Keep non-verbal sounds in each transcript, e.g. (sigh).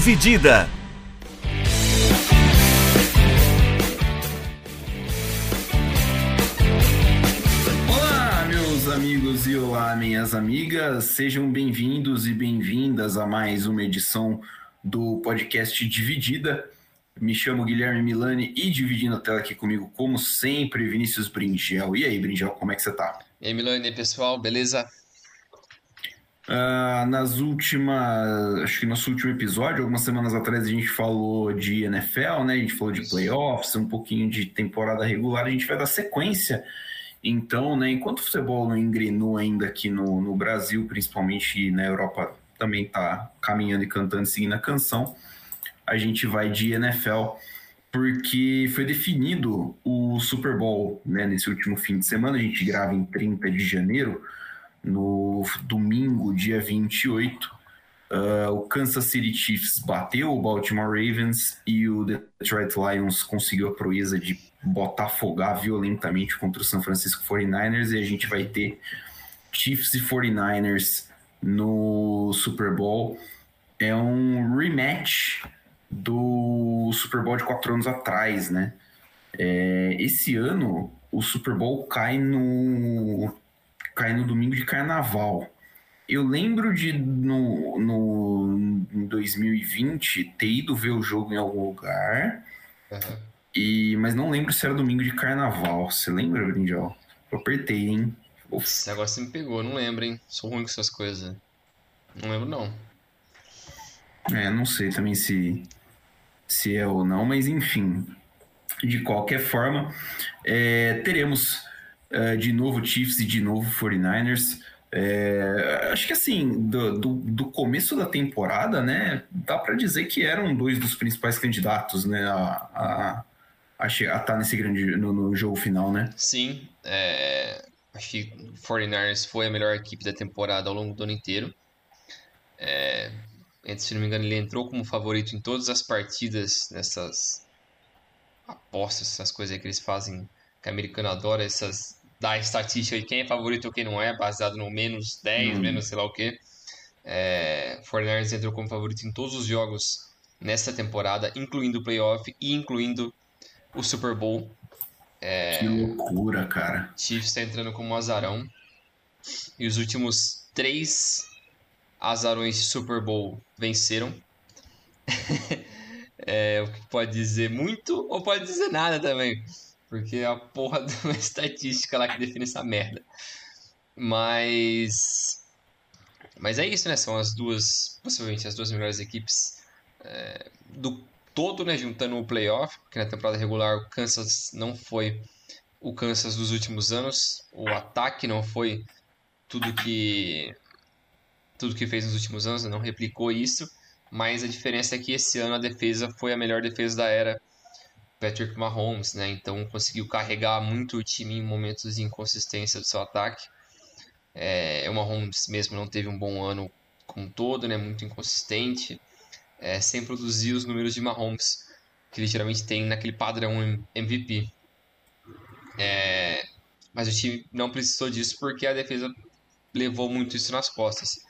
Dividida. Olá, meus amigos e olá, minhas amigas. Sejam bem-vindos e bem-vindas a mais uma edição do podcast Dividida. Me chamo Guilherme Milani e dividindo a tela aqui comigo, como sempre, Vinícius Bringel. E aí, Bringel, como é que você tá? E aí, Milani, pessoal, beleza? Uh, nas últimas, acho que no nosso último episódio, algumas semanas atrás, a gente falou de NFL, né? A gente falou de playoffs, um pouquinho de temporada regular. A gente vai dar sequência. Então, né, enquanto o futebol não engrenou ainda aqui no, no Brasil, principalmente e na Europa também tá caminhando e cantando, seguindo a canção, a gente vai de NFL, porque foi definido o Super Bowl, né, nesse último fim de semana. A gente grava em 30 de janeiro no domingo, dia 28, uh, o Kansas City Chiefs bateu o Baltimore Ravens e o Detroit Lions conseguiu a proeza de botafogar violentamente contra o San Francisco 49ers e a gente vai ter Chiefs e 49ers no Super Bowl. É um rematch do Super Bowl de quatro anos atrás, né? É, esse ano o Super Bowl cai no cai no domingo de carnaval. Eu lembro de, no, no em 2020, ter ido ver o jogo em algum lugar, uhum. e, mas não lembro se era domingo de carnaval. Você lembra, Brinjal? Eu apertei, hein? Uf. Esse negócio me pegou, não lembro, hein? Sou ruim com essas coisas. Não lembro, não. É, não sei também se, se é ou não, mas enfim. De qualquer forma, é, teremos uh, de novo Chiefs e de novo 49ers. É, acho que assim, do, do, do, começo da temporada, né, dá para dizer que eram dois dos principais candidatos, né, a, a, a estar tá nesse grande no, no, jogo final, né? Sim, é, acho que o 49ers foi a melhor equipe da temporada ao longo do ano inteiro. É, se não me engano, ele entrou como favorito em todas as partidas nessas apostas, essas coisas que eles fazem, que o americano adora, essas da estatística de quem é favorito ou quem não é, baseado no menos 10, hum. menos sei lá o que. É, Fortnite entrou como favorito em todos os jogos nesta temporada, incluindo o playoff e incluindo o Super Bowl. É, que loucura, cara. Chiefs está entrando como azarão. E os últimos três azarões de Super Bowl venceram. (laughs) é, o que pode dizer muito ou pode dizer nada também. Porque é a porra (laughs) de uma estatística lá que define essa merda. Mas. Mas é isso, né? São as duas, possivelmente, as duas melhores equipes é, do todo, né? Juntando o playoff, porque na temporada regular o Kansas não foi o Kansas dos últimos anos. O ataque não foi tudo que tudo que fez nos últimos anos, não replicou isso. Mas a diferença é que esse ano a defesa foi a melhor defesa da era Patrick Mahomes, né? Então conseguiu carregar muito o time em momentos de inconsistência do seu ataque. É, o Mahomes mesmo não teve um bom ano como um todo, né? Muito inconsistente, é, sem produzir os números de Mahomes que ele geralmente tem naquele padrão MVP. É, mas o time não precisou disso porque a defesa levou muito isso nas costas.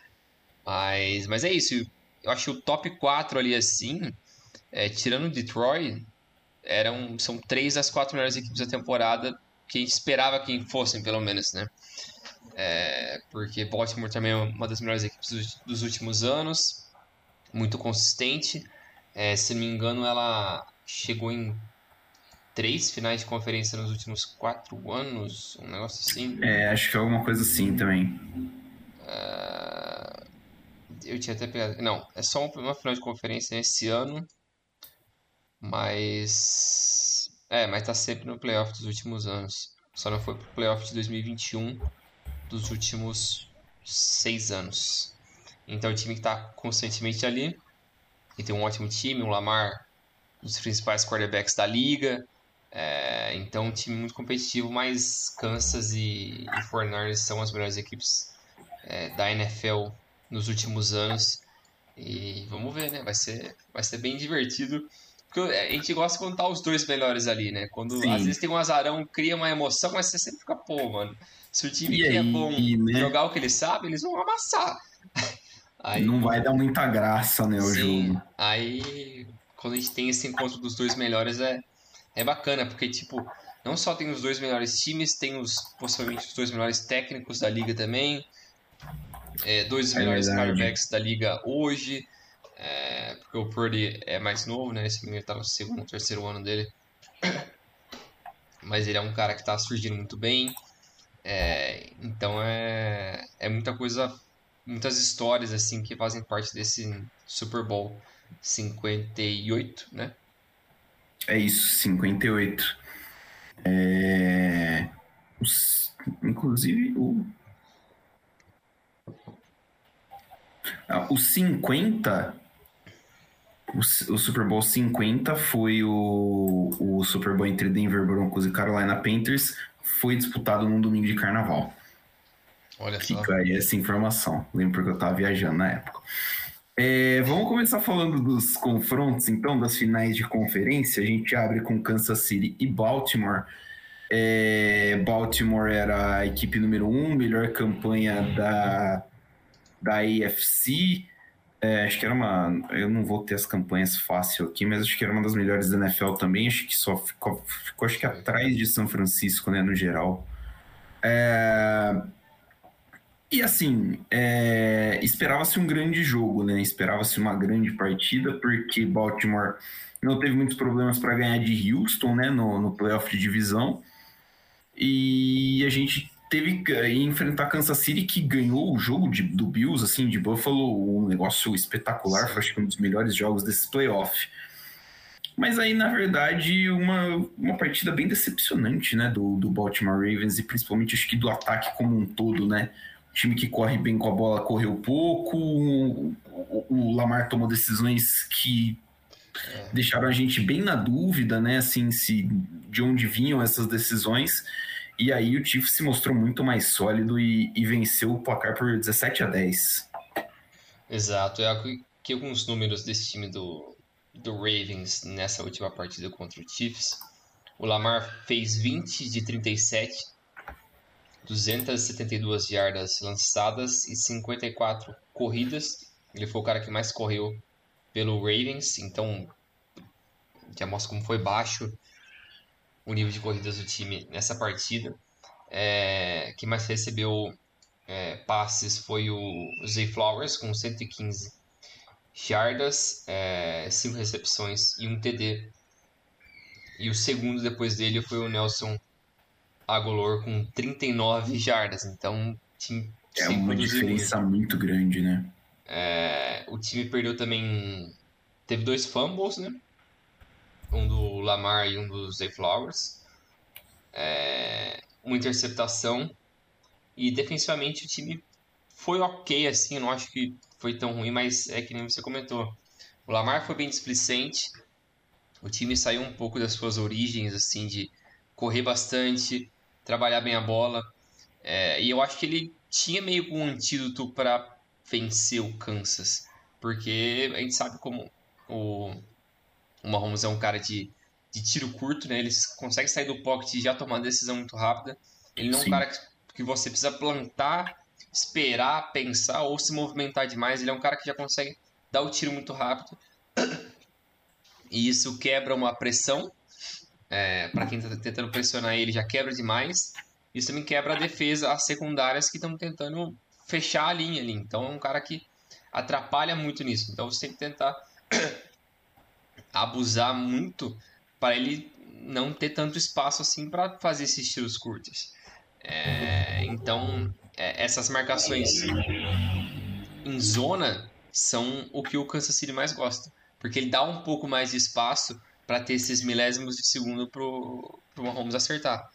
Mas, mas é isso. Eu acho que o top 4 ali assim, é, tirando o Detroit, eram são três das quatro melhores equipes da temporada que a gente esperava que fossem, pelo menos, né? É, porque Baltimore também é uma das melhores equipes dos, dos últimos anos, muito consistente. É, se não me engano, ela chegou em três finais de conferência nos últimos quatro anos, um negócio assim. É, acho que é alguma coisa assim também. Uh, eu tinha até pegado. Não, é só uma final de conferência esse ano. Mas. É, mas tá sempre no playoff dos últimos anos. Só não foi pro playoff de 2021 dos últimos seis anos. Então, o time que tá constantemente ali. E tem um ótimo time, um Lamar, um dos principais quarterbacks da liga. É, então, um time muito competitivo, mas Kansas e, e Fornars são as melhores equipes é, da NFL nos últimos anos. E vamos ver, né? Vai ser, vai ser bem divertido. Porque a gente gosta de contar os dois melhores ali, né? Quando Sim. às vezes tem um azarão, cria uma emoção, mas você sempre fica, pô, mano. Se o time que é bom né? jogar o que ele sabe, eles vão amassar. (laughs) Aí, não vai dar muita graça, né, o sim, jogo. Aí, quando a gente tem esse encontro dos dois melhores, é, é bacana, porque, tipo, não só tem os dois melhores times, tem os possivelmente os dois melhores técnicos da liga também, é, dois é melhores quarterbacks da liga hoje, é, porque o Purdy é mais novo, né? Esse menino tá no segundo, terceiro ano dele. Mas ele é um cara que tá surgindo muito bem. É, então é, é muita coisa, muitas histórias assim que fazem parte desse Super Bowl 58, né? É isso, 58. É... Os... Inclusive o. Ah, o 50 o, Super Bowl 50 foi o, o Super Bowl entre Denver Broncos e Carolina Panthers. Foi disputado num domingo de carnaval. Olha Fica só. aí essa informação. Lembro porque eu estava viajando na época. É, vamos começar falando dos confrontos, então, das finais de conferência. A gente abre com Kansas City e Baltimore. É, Baltimore era a equipe número um, melhor campanha da, da AFC. É, acho que era uma. Eu não vou ter as campanhas fácil aqui, mas acho que era uma das melhores da NFL também. Acho que só ficou, ficou acho que atrás de São Francisco, né, no geral. É, e assim, é, esperava-se um grande jogo, né? Esperava-se uma grande partida, porque Baltimore não teve muitos problemas para ganhar de Houston, né, no, no playoff de divisão. E a gente teve que enfrentar Kansas City, que ganhou o jogo de, do Bills, assim, de Buffalo, um negócio espetacular, foi acho que um dos melhores jogos desse playoff. Mas aí, na verdade, uma, uma partida bem decepcionante, né, do, do Baltimore Ravens, e principalmente acho que do ataque como um todo, né? O time que corre bem com a bola correu pouco, o, o, o Lamar tomou decisões que é. deixaram a gente bem na dúvida, né, assim, se, de onde vinham essas decisões. E aí o Chiefs se mostrou muito mais sólido e, e venceu o placar por 17 a 10. Exato. É aqui alguns números desse time do, do Ravens nessa última partida contra o Chiefs. O Lamar fez 20 de 37, 272 jardas lançadas e 54 corridas. Ele foi o cara que mais correu pelo Ravens, então já mostra como foi baixo o nível de corridas do time nessa partida. É, quem mais recebeu é, passes foi o Zay Flowers, com 115 jardas, é, 5 recepções e um TD. E o segundo depois dele foi o Nelson Agolor, com 39 jardas. Então, time é uma diferença muito. muito grande, né? É, o time perdeu também. Teve dois fumbles, né? Um do Lamar e um do Zay Flowers. É, uma interceptação. E defensivamente o time foi ok, assim, eu não acho que foi tão ruim, mas é que nem você comentou. O Lamar foi bem displicente, o time saiu um pouco das suas origens, assim, de correr bastante, trabalhar bem a bola. É, e eu acho que ele tinha meio um antídoto para vencer o Kansas, porque a gente sabe como o, o Mahomes é um cara de, de tiro curto, né? Ele consegue sair do pocket e já tomar uma decisão muito rápida. Ele não é um cara que, que você precisa plantar, esperar, pensar ou se movimentar demais. Ele é um cara que já consegue dar o tiro muito rápido. E isso quebra uma pressão. É, para quem está tentando pressionar ele, já quebra demais. Isso também quebra a defesa, as secundárias que estão tentando fechar a linha ali. Então é um cara que atrapalha muito nisso. Então você tem que tentar (clears throat) abusar muito para ele não ter tanto espaço assim para fazer esses tiros curtos. É, então, é, essas marcações em zona são o que o Kansas City mais gosta, porque ele dá um pouco mais de espaço para ter esses milésimos de segundo para o Mahomes acertar.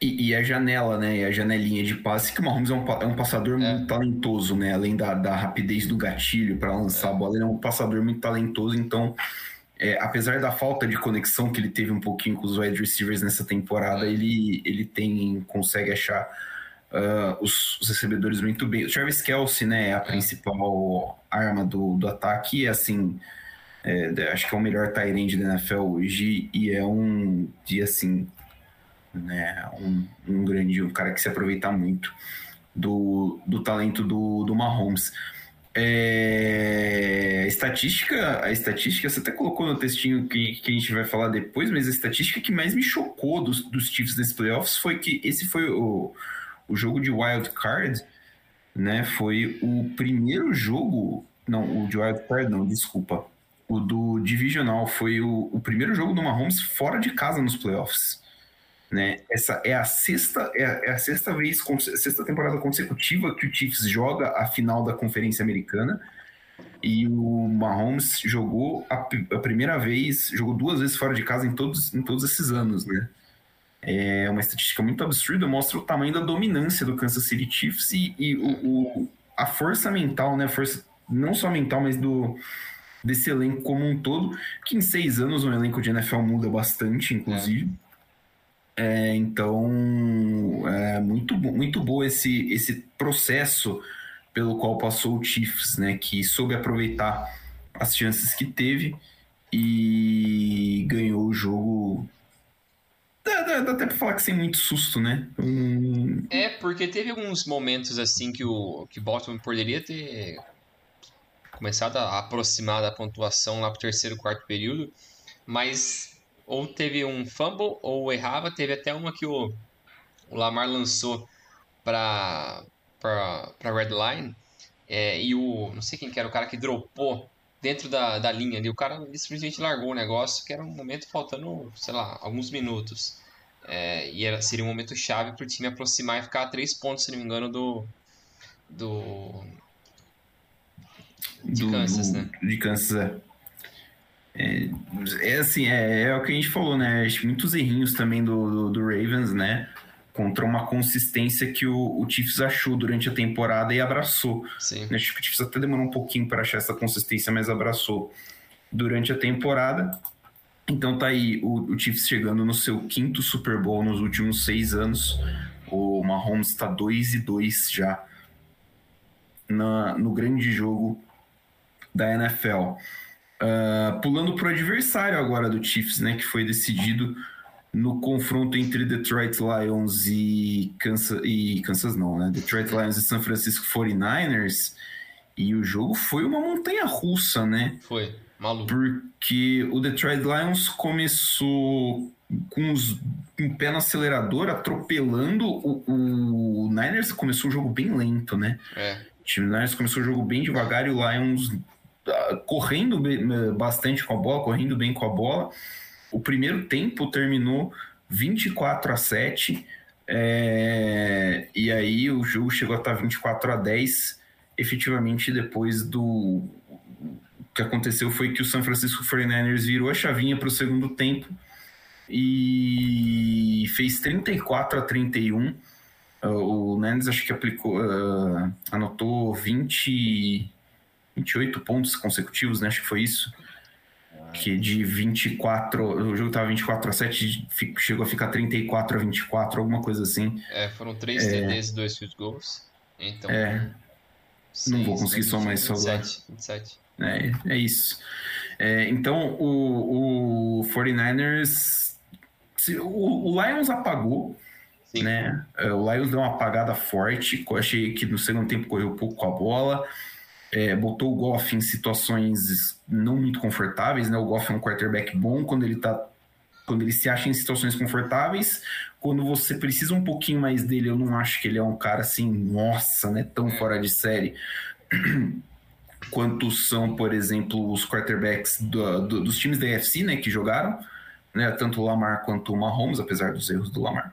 E, e, a janela, né? E a janelinha de passe, que o Mahomes é um, é um passador é. muito talentoso, né? Além da, da rapidez do gatilho para lançar é. a bola, ele é um passador muito talentoso, então é, apesar da falta de conexão que ele teve um pouquinho com os wide receivers nessa temporada, ele, ele tem consegue achar uh, os, os, recebedores muito bem. O Travis Kelsey, né, é a principal arma do, do ataque, e assim, é, acho que é o melhor tight da NFL hoje, e é um dia assim, né, um, um grande, um cara que se aproveita muito do, do talento do, do Mahomes. É, estatística, a estatística, você até colocou no textinho que, que a gente vai falar depois, mas a estatística que mais me chocou dos, dos Chiefs nesse playoffs foi que esse foi o, o jogo de wild card, né? Foi o primeiro jogo, não, o de wild card não, desculpa, o do divisional foi o, o primeiro jogo do Mahomes fora de casa nos playoffs. Né? Essa é a sexta é a, é a sexta vez, sexta temporada consecutiva que o Chiefs joga a final da Conferência Americana e o Mahomes jogou a, a, primeira vez, jogou duas vezes fora de casa em todos, em todos esses anos, né? É uma estatística muito absurda, mostra o tamanho da dominância do Kansas City Chiefs e, e o, o, a força mental, né? Força não só mental, mas do desse elenco como um todo, que em seis anos um elenco de NFL muda bastante, inclusive. É. É, então, é muito, muito bom esse, esse processo pelo qual passou o Chiefs, né? Que soube aproveitar as chances que teve e ganhou o jogo. Dá, dá, dá até pra falar que sem muito susto, né? Hum... É, porque teve alguns momentos assim que o que Baltimore poderia ter começado a aproximar da pontuação lá pro terceiro, quarto período, mas ou teve um fumble ou errava. Teve até uma que o, o Lamar lançou para para red line é, e o não sei quem que era o cara que dropou dentro da, da linha ali. O cara simplesmente largou o negócio, que era um momento faltando, sei lá, alguns minutos. É, e era, seria um momento chave para o time aproximar e ficar a três pontos, se não me engano, do. do de do, Kansas, né? De Kansas, é. É, é assim, é, é, o que a gente falou, né? Muitos errinhos também do, do, do Ravens, né? Contra uma consistência que o, o Chiefs achou durante a temporada e abraçou. Sim. Né? Acho que o Chiefs até demorou um pouquinho para achar essa consistência, mas abraçou durante a temporada. Então tá aí o, o Chiefs chegando no seu quinto Super Bowl nos últimos seis anos. O Mahomes está 2 e 2 já na, no grande jogo da NFL. Uh, pulando para o adversário agora do Chiefs, né, que foi decidido no confronto entre Detroit Lions e Kansas, e Kansas não, né? Detroit Lions e San Francisco 49ers. E o jogo foi uma montanha russa, né? Foi, maluco. Porque o Detroit Lions começou com os um pé no acelerador, atropelando o, o Niners começou o jogo bem lento, né? É. O time Niners começou o jogo bem devagar e o Lions correndo bastante com a bola, correndo bem com a bola. O primeiro tempo terminou 24 a 7. É, e aí o jogo chegou a estar 24 a 10. Efetivamente, depois do. O que aconteceu foi que o San Francisco 49ers virou a chavinha para o segundo tempo e fez 34 a 31. O Niners acho que aplicou, uh, anotou 20 28 pontos consecutivos, né? Acho que foi isso. Que de 24, o jogo tava 24 a 7, chegou a ficar 34 a 24, alguma coisa assim. É, foram 3 é... TDs e 2 field goals. Então. É. Seis, não vou conseguir somar isso agora. 27. É, é isso. É, então, o, o 49ers. O, o Lions apagou. Sim. Né? É, o Lions deu uma apagada forte. Eu achei que no segundo tempo correu pouco com a bola é, botou o Goff em situações não muito confortáveis, né? O Goff é um quarterback bom quando ele tá quando ele se acha em situações confortáveis, quando você precisa um pouquinho mais dele, eu não acho que ele é um cara assim, nossa, né, tão fora de série. (clears throat) Quanto são, por exemplo, os quarterbacks do, do, dos times da AFC, né, que jogaram, né, tanto o Lamar quanto o Mahomes, apesar dos erros do Lamar.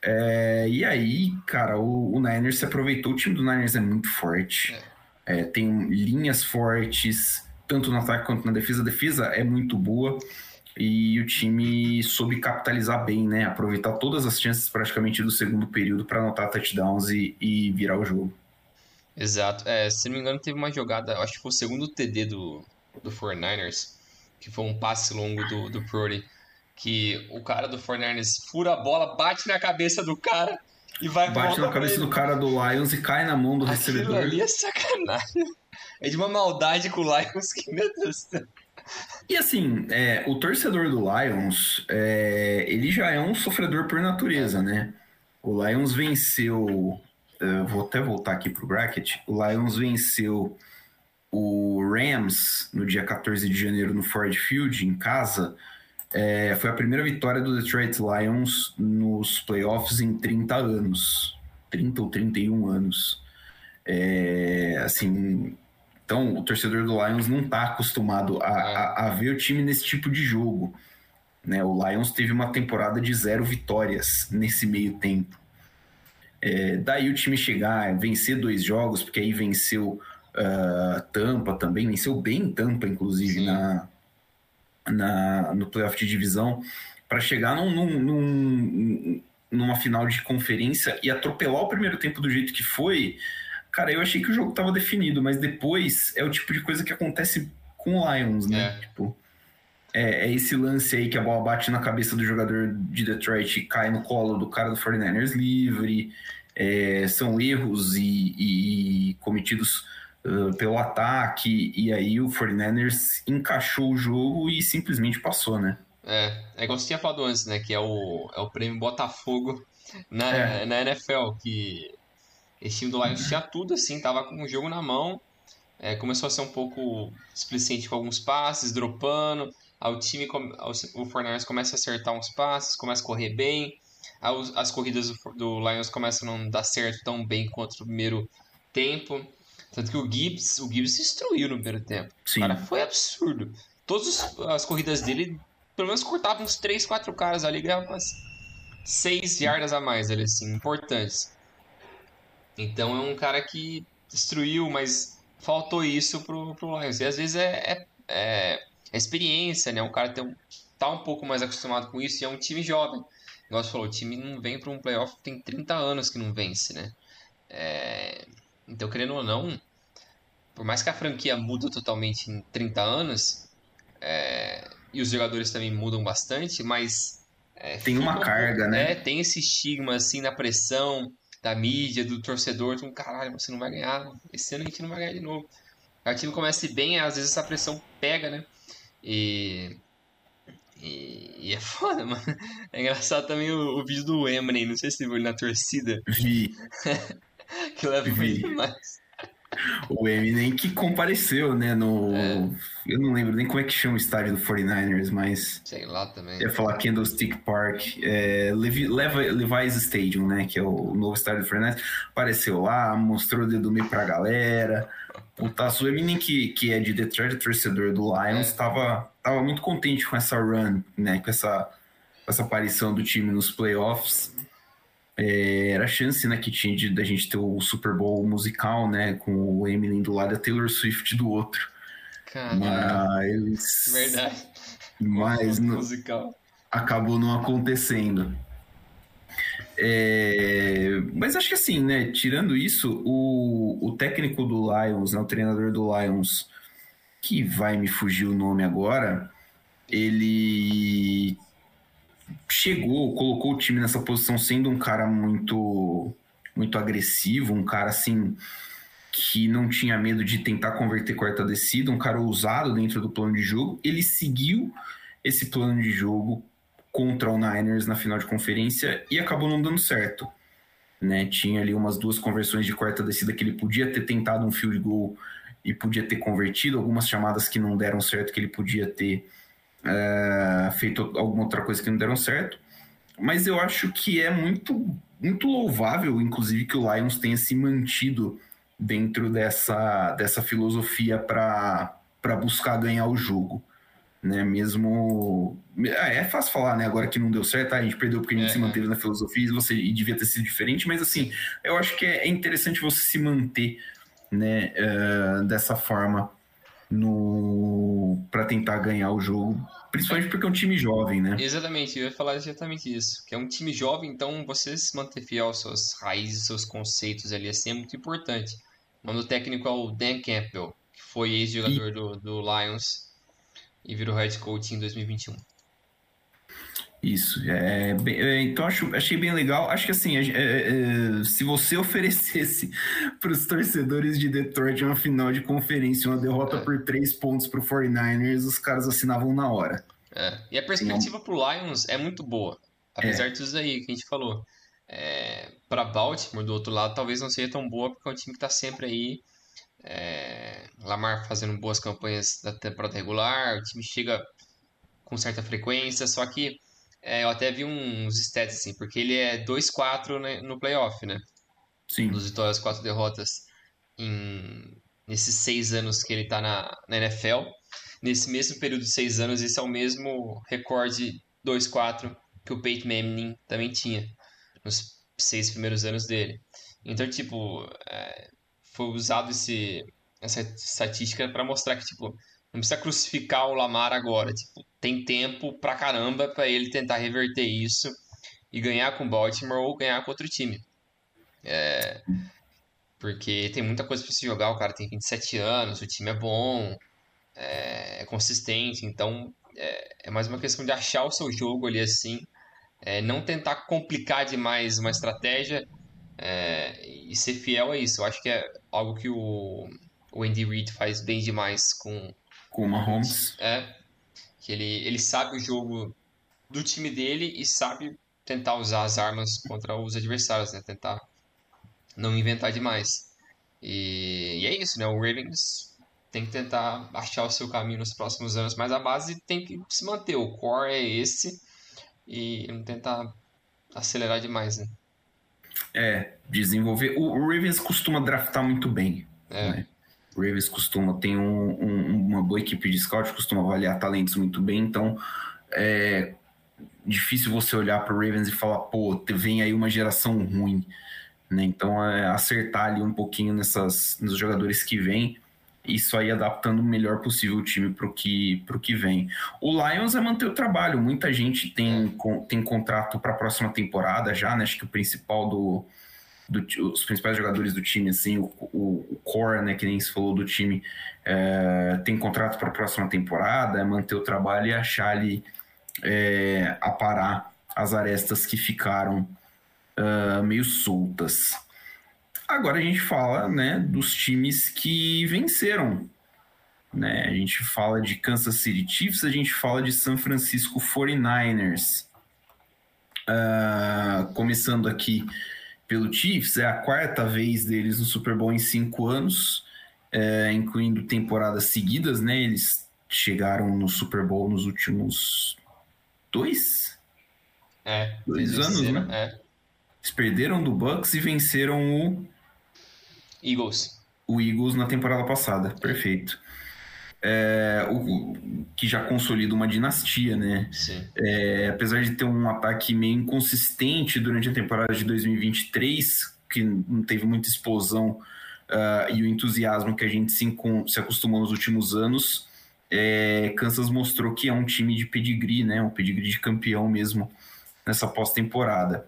É, e aí, cara, o, o Niners se aproveitou, o time do Niners é muito forte. É é, tem linhas fortes, tanto no ataque quanto na defesa. A defesa é muito boa e o time soube capitalizar bem, né? Aproveitar todas as chances praticamente do segundo período para anotar touchdowns e, e, virar o jogo. Exato. É, se não me engano, teve uma jogada, acho que foi o segundo TD do, do 49ers, que foi um passe longo do, do Prody, que o cara do 49ers fura a bola, bate na cabeça do cara e vai Bate na cabeça do cara do Lions e cai na mão do Aquilo recebedor. ali é sacanagem. É de uma maldade com o Lions que, meu Deus do céu. E assim, é, o torcedor do Lions, é, ele já é um sofredor por natureza, né? O Lions venceu uh, vou até voltar aqui pro bracket. O Lions venceu o Rams no dia 14 de janeiro no Ford Field, em casa. É, foi a primeira vitória do Detroit Lions nos playoffs em 30 anos. 30 ou 31 anos. É, assim, então o torcedor do Lions não está acostumado a, a, a, ver o time nesse tipo de jogo. Né? O Lions teve uma temporada de zero vitórias nesse meio tempo. É, daí o time chegar, vencer dois jogos, porque aí venceu uh, Tampa também, venceu bem Tampa, inclusive, na, na, no playoff de divisão, para chegar num, num, num, numa final de conferência e atropelar o primeiro tempo do jeito que foi. Cara, eu achei que o jogo estava definido, mas depois é o tipo de coisa que acontece com o Lions, né? É. Tipo, é, é, esse lance aí que a bola bate na cabeça do jogador de Detroit e cai no colo do cara do 49ers livre. É, são erros e, e cometidos uh, pelo ataque, e aí o 49ers encaixou o jogo e simplesmente passou, né? É, é igual você tinha falado antes, né? Que é o, é o prêmio Botafogo na, é. na NFL, que esse time do Lions tinha tudo, assim, tava com o jogo na mão, é, começou a ser um pouco displicente com alguns passes, dropando, o time, o Forners começa a acertar uns passes, começa a correr bem, as corridas do Lions começam a não dar certo tão bem quanto no primeiro tempo. Tanto que o Gibbs, o Gibbs destruiu no primeiro tempo. Sim. O cara foi absurdo. Todas as corridas dele, pelo menos cortavam uns 3, 4 caras ali, ganhava umas 6 yardas a mais ali, assim, importantes. Então é um cara que destruiu, mas faltou isso pro, pro Lions. E às vezes é, é, é a experiência, né? O cara tem um, tá um pouco mais acostumado com isso e é um time jovem. Igual você falou, o time não vem para um playoff tem 30 anos que não vence, né? É... Então, querendo ou não, por mais que a franquia muda totalmente em 30 anos, é... e os jogadores também mudam bastante, mas. É, tem uma carga, né? É, tem esse estigma, assim, na pressão da mídia, do torcedor, então, caralho, você não vai ganhar, esse ano a gente não vai ganhar de novo. O time começa bem, às vezes essa pressão pega, né? E, e, e, é (laughs) foda, mano. É engraçado também o, o vídeo do Eminem, não sei se você viu ele na torcida. Vi. (laughs) (laughs) que leva demais. O Eminem que compareceu, né, no... É. Eu não lembro nem como é que chama o estádio do 49ers, mas... Sei lá também. Ia falar Candlestick Park. É, Levi, Levi's Stadium, né, que é o novo estádio do 49ers. Apareceu lá, mostrou o dedo meio pra galera o Tasso Eminem, que, que é de Detroit, torcedor do Lions, estava é. tava muito contente com essa run, né? Com essa, essa aparição do time nos playoffs. É, era a chance né, que tinha de, da gente ter o Super Bowl musical, né? Com o Eminem do lado e a Taylor Swift do outro. Caramba. Mas. Verdade. Mas. No, musical. Acabou não acontecendo. É, mas acho que assim, né? Tirando isso, o, o técnico do Lions, né, o treinador do Lions, que vai me fugir o nome agora, ele chegou, colocou o time nessa posição sendo um cara muito muito agressivo, um cara assim que não tinha medo de tentar converter quarta descida, um cara ousado dentro do plano de jogo. Ele seguiu esse plano de jogo contra o Niners na final de conferência e acabou não dando certo. Né? Tinha ali umas duas conversões de quarta descida que ele podia ter tentado um field goal e podia ter convertido, algumas chamadas que não deram certo que ele podia ter uh, feito alguma outra coisa que não deram certo. Mas eu acho que é muito, muito louvável, inclusive, que o Lions tenha se mantido dentro dessa, dessa filosofia para buscar ganhar o jogo né? Mesmo. É, é fácil falar, né? Agora que não deu certo, a gente perdeu porque a gente é, se manteve na filosofia e, você, e devia ter sido diferente, mas assim, eu acho que é, é interessante você se manter, né? Uh, dessa forma no para tentar ganhar o jogo, principalmente porque é um time jovem, né? Exatamente, eu ia falar exatamente isso, que é um time jovem, então você se manter fiel às suas raízes, seus conceitos ali assim é muito importante. O nome do técnico é o Dan Campbell, que foi ex-jogador e... do, do Lions e virou head coach em 2021. Isso, é, bem, é, então acho, achei bem legal. Acho que assim, é, é, se você (laughs) oferecesse para os torcedores de Detroit uma final de conferência, uma derrota é. por três pontos para o 49ers, os caras assinavam na hora. É. E a perspectiva para o Lions é muito boa, apesar é. tudo aí que a gente falou. É, para Baltimore, do outro lado, talvez não seja tão boa, porque é um time que está sempre aí. É, Lamar fazendo boas campanhas da temporada regular, o time chega com certa frequência, só que é, eu até vi uns stats assim, porque ele é 2-4 né, no playoff, né? Sim. Dos vitórias, quatro derrotas em, nesses seis anos que ele está na, na NFL. Nesse mesmo período de seis anos, esse é o mesmo recorde 2-4 que o Peyton Manning também tinha nos seis primeiros anos dele. Então, tipo, é, foi usado esse, essa estatística para mostrar que, tipo, não precisa crucificar o Lamar agora. Tipo, tem tempo pra caramba para ele tentar reverter isso e ganhar com Baltimore ou ganhar com outro time. É, porque tem muita coisa para se jogar. O cara tem 27 anos, o time é bom, é, é consistente. Então, é, é, mais uma questão de achar o seu jogo ali assim. É, não tentar complicar demais uma estratégia é, e ser fiel a isso. Eu acho que é algo que o, o Andy Reid faz bem demais com, com o Mahomes. É. Que ele, ele sabe o jogo do time dele e sabe tentar usar as armas contra os adversários, né? Tentar não inventar demais. E, e é isso, né? O Ravens tem que tentar achar o seu caminho nos próximos anos, mas a base tem que se manter. O core é esse e não tentar acelerar demais, né? É, desenvolver. O, o Ravens costuma draftar muito bem. É. Né? O Ravens costuma, tem um, um, uma boa equipe de scout, costuma avaliar talentos muito bem, então é difícil você olhar para o Ravens e falar, pô, vem aí uma geração ruim. Né? Então, é acertar ali um pouquinho nessas, nos jogadores que vêm, isso aí adaptando o melhor possível o time para o que, que vem. O Lions é manter o trabalho, muita gente tem, com, tem contrato para a próxima temporada já, né? Acho que o principal do, do, os principais jogadores do time, assim, o, o, o core, né, que nem se falou do time, é, tem contrato para a próxima temporada, é manter o trabalho e achar ali, é, aparar as arestas que ficaram uh, meio soltas. Agora a gente fala, né, dos times que venceram, né, a gente fala de Kansas City Chiefs, a gente fala de San Francisco 49ers. Uh, começando aqui pelo Chiefs, é a quarta vez deles no Super Bowl em cinco anos, é, incluindo temporadas seguidas, né? Eles chegaram no Super Bowl nos últimos dois? É, dois anos, né? É. Eles perderam do Bucks e venceram o Eagles. O Eagles na temporada passada, perfeito é, o, que já consolida uma dinastia, né? É, apesar de ter um ataque meio inconsistente durante a temporada de 2023, que não teve muita explosão uh, e o entusiasmo que a gente se, se acostumou nos últimos anos, é, Kansas mostrou que é um time de pedigree, né? Um pedigree de campeão mesmo nessa pós-temporada.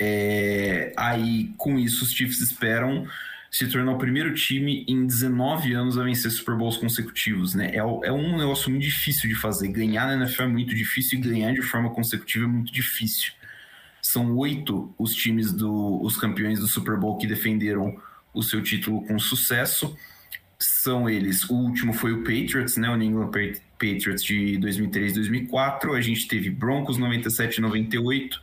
É, aí, com isso, os Chiefs esperam se tornou o primeiro time em 19 anos a vencer Super Bowls consecutivos, né? É, é um negócio muito difícil de fazer. Ganhar na NFL é muito difícil e ganhar de forma consecutiva é muito difícil. São oito os times do os campeões do Super Bowl que defenderam o seu título com sucesso. São eles. O último foi o Patriots, né? O New England Patriots de 2003 2004. A gente teve Broncos 97 98.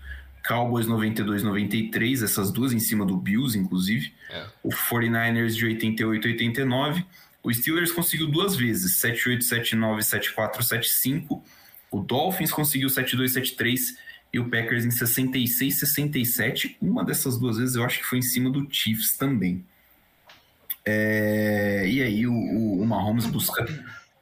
Cowboys 92, 93, essas duas em cima do Bills, inclusive. É. O 49ers de 88, 89. O Steelers conseguiu duas vezes, 78, 79, 74, 75. O Dolphins conseguiu 72, 73 e o Packers em 66, 67. Uma dessas duas vezes eu acho que foi em cima do Chiefs também. É... e aí o, o, o Mahomes busca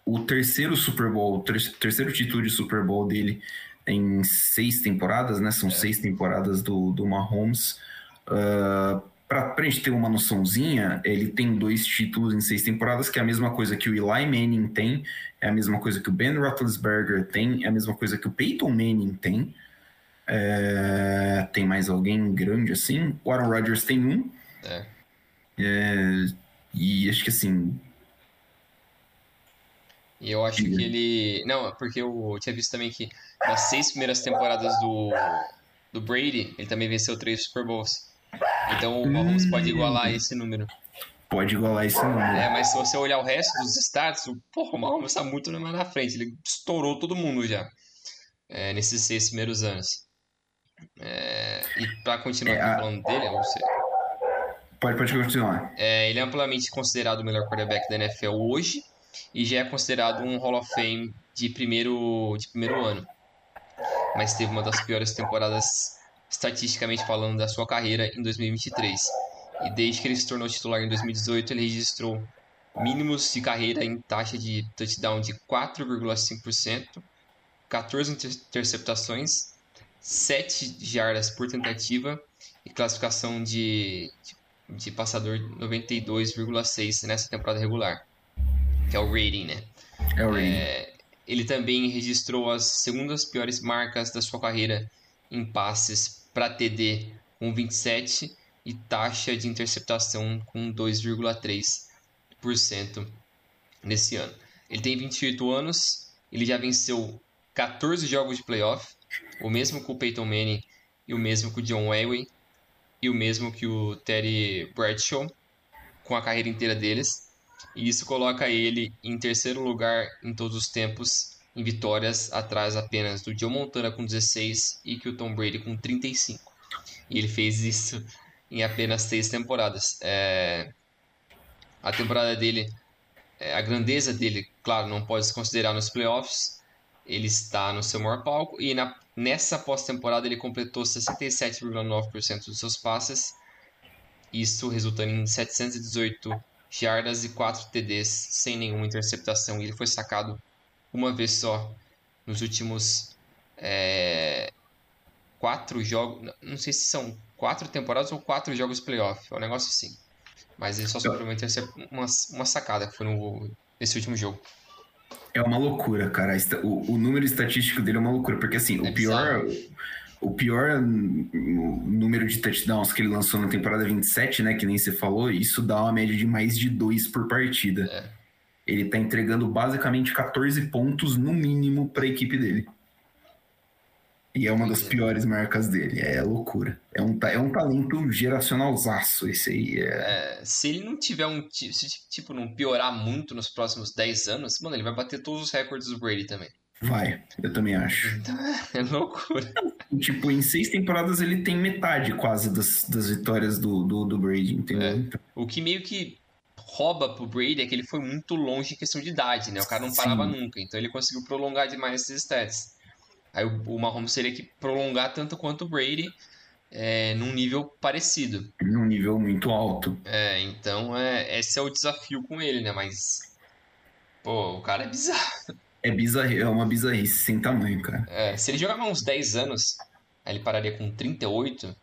o terceiro Super Bowl, o ter terceiro título de Super Bowl dele em seis temporadas, né? São é. seis temporadas do, do Mahomes. Uh, para a gente ter uma noçãozinha, ele tem dois títulos em seis temporadas, que é a mesma coisa que o Eli Manning tem, é a mesma coisa que o Ben Roethlisberger tem, é a mesma coisa que o Peyton Manning tem. É, tem mais alguém grande assim? O Aaron Rodgers tem um. É. É, e acho que assim, e eu acho que ele. Não, porque eu tinha visto também que nas seis primeiras temporadas do, do Brady, ele também venceu três Super Bowls. Então o Mahomes hum. pode igualar esse número. Pode igualar esse número. É, mas se você olhar o resto dos stats, o, porra, o Mahomes está muito mais na frente. Ele estourou todo mundo já. É, nesses seis primeiros anos. É, e para continuar é, a... falando dele, ou seja, Pode, pode continuar. É, ele é amplamente considerado o melhor quarterback da NFL hoje e já é considerado um Hall of Fame de primeiro, de primeiro ano. Mas teve uma das piores temporadas, estatisticamente falando, da sua carreira em 2023. E desde que ele se tornou titular em 2018, ele registrou mínimos de carreira em taxa de touchdown de 4,5%, 14 interceptações, 7 jardas por tentativa e classificação de, de de passador 92,6 nessa temporada regular, que é o rating, né? É o rating. É, ele também registrou as segundas piores marcas da sua carreira em passes para TD com 27 e taxa de interceptação com 2,3% nesse ano. Ele tem 28 anos, ele já venceu 14 jogos de playoff, o mesmo com o Peyton Manning e o mesmo com o John Elway e o mesmo que o Terry Bradshaw com a carreira inteira deles. E isso coloca ele em terceiro lugar em todos os tempos em vitórias, atrás apenas do Joe Montana com 16 e que o Tom Brady com 35. E ele fez isso em apenas seis temporadas. É... A temporada dele, é, a grandeza dele, claro, não pode se considerar nos playoffs. Ele está no seu maior palco e na Nessa pós-temporada ele completou 67,9% dos seus passes, isso resultando em 718 jardas e 4 TDs sem nenhuma interceptação. E ele foi sacado uma vez só nos últimos é, quatro jogos. Não sei se são quatro temporadas ou quatro jogos playoff. É um negócio assim. Mas ele só sofreu uma, uma sacada que foi no, nesse último jogo. É uma loucura, cara. O, o número estatístico dele é uma loucura, porque assim, é o pior. O pior número de touchdowns que ele lançou na temporada 27, né? Que nem você falou, isso dá uma média de mais de dois por partida. É. Ele tá entregando basicamente 14 pontos no mínimo para a equipe dele. E é uma das piores marcas dele. É loucura. É um, é um talento geracionalzaço esse aí. É... É, se ele não tiver um. Se tipo, não piorar muito nos próximos 10 anos, mano, ele vai bater todos os recordes do Brady também. Vai, eu também acho. (laughs) É loucura. Tipo, em seis temporadas ele tem metade quase das, das vitórias do, do, do Brady, entendeu? É. O que meio que rouba pro Brady é que ele foi muito longe em questão de idade, né? O cara não parava Sim. nunca, então ele conseguiu prolongar demais esses stats. Aí o, o Mahomes teria que prolongar tanto quanto o Brady é, num nível parecido. Num nível muito alto. É, então é, esse é o desafio com ele, né? Mas. Pô, o cara é bizarro. É bizarro, é uma bizarrice sem tamanho, cara. É, se ele jogar uns 10 anos, aí ele pararia com 38,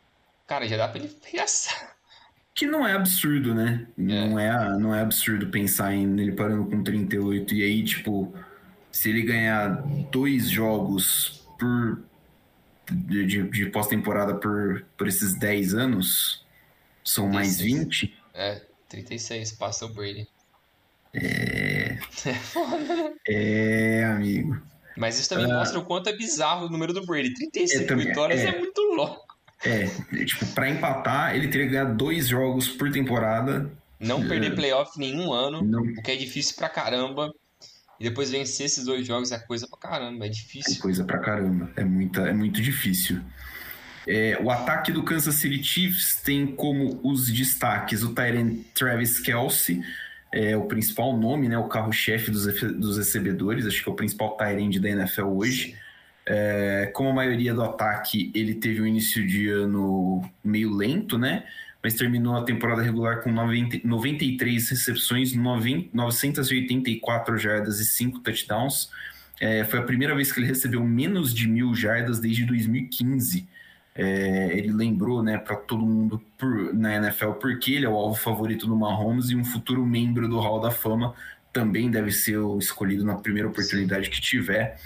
cara, já dá pra ele reaçar. Que não é absurdo, né? É. Não, é, não é absurdo pensar em ele parando com 38 e aí, tipo, se ele ganhar dois jogos por de, de, de pós-temporada por, por esses 10 anos, são 36. mais 20. É, 36, passa o Brady. É. (laughs) É É. Mas isso também uh, mostra o quanto é bizarro o número do Brady. 35 é, também, vitórias é, é, muito louco. É, tipo, pra empatar, ele teria que ganhar dois jogos por temporada. Não perder playoff nenhum ano, não. o que é difícil pra caramba. E depois vencer esses dois jogos é coisa pra caramba, é difícil. É coisa pra caramba, é, muita, é muito difícil. É, o ataque do Kansas City Chiefs tem como os destaques o Tyrant Travis Kelsey, é o principal nome, né, o carro-chefe dos, dos recebedores, acho que é o principal Tyrant da NFL hoje. É, como a maioria do ataque, ele teve um início de ano meio lento, né? mas terminou a temporada regular com 90, 93 recepções, 9, 984 jardas e 5 touchdowns. É, foi a primeira vez que ele recebeu menos de mil jardas desde 2015. É, ele lembrou né, para todo mundo por, na NFL porque ele é o alvo favorito do Mahomes e um futuro membro do Hall da Fama também deve ser escolhido na primeira oportunidade que tiver.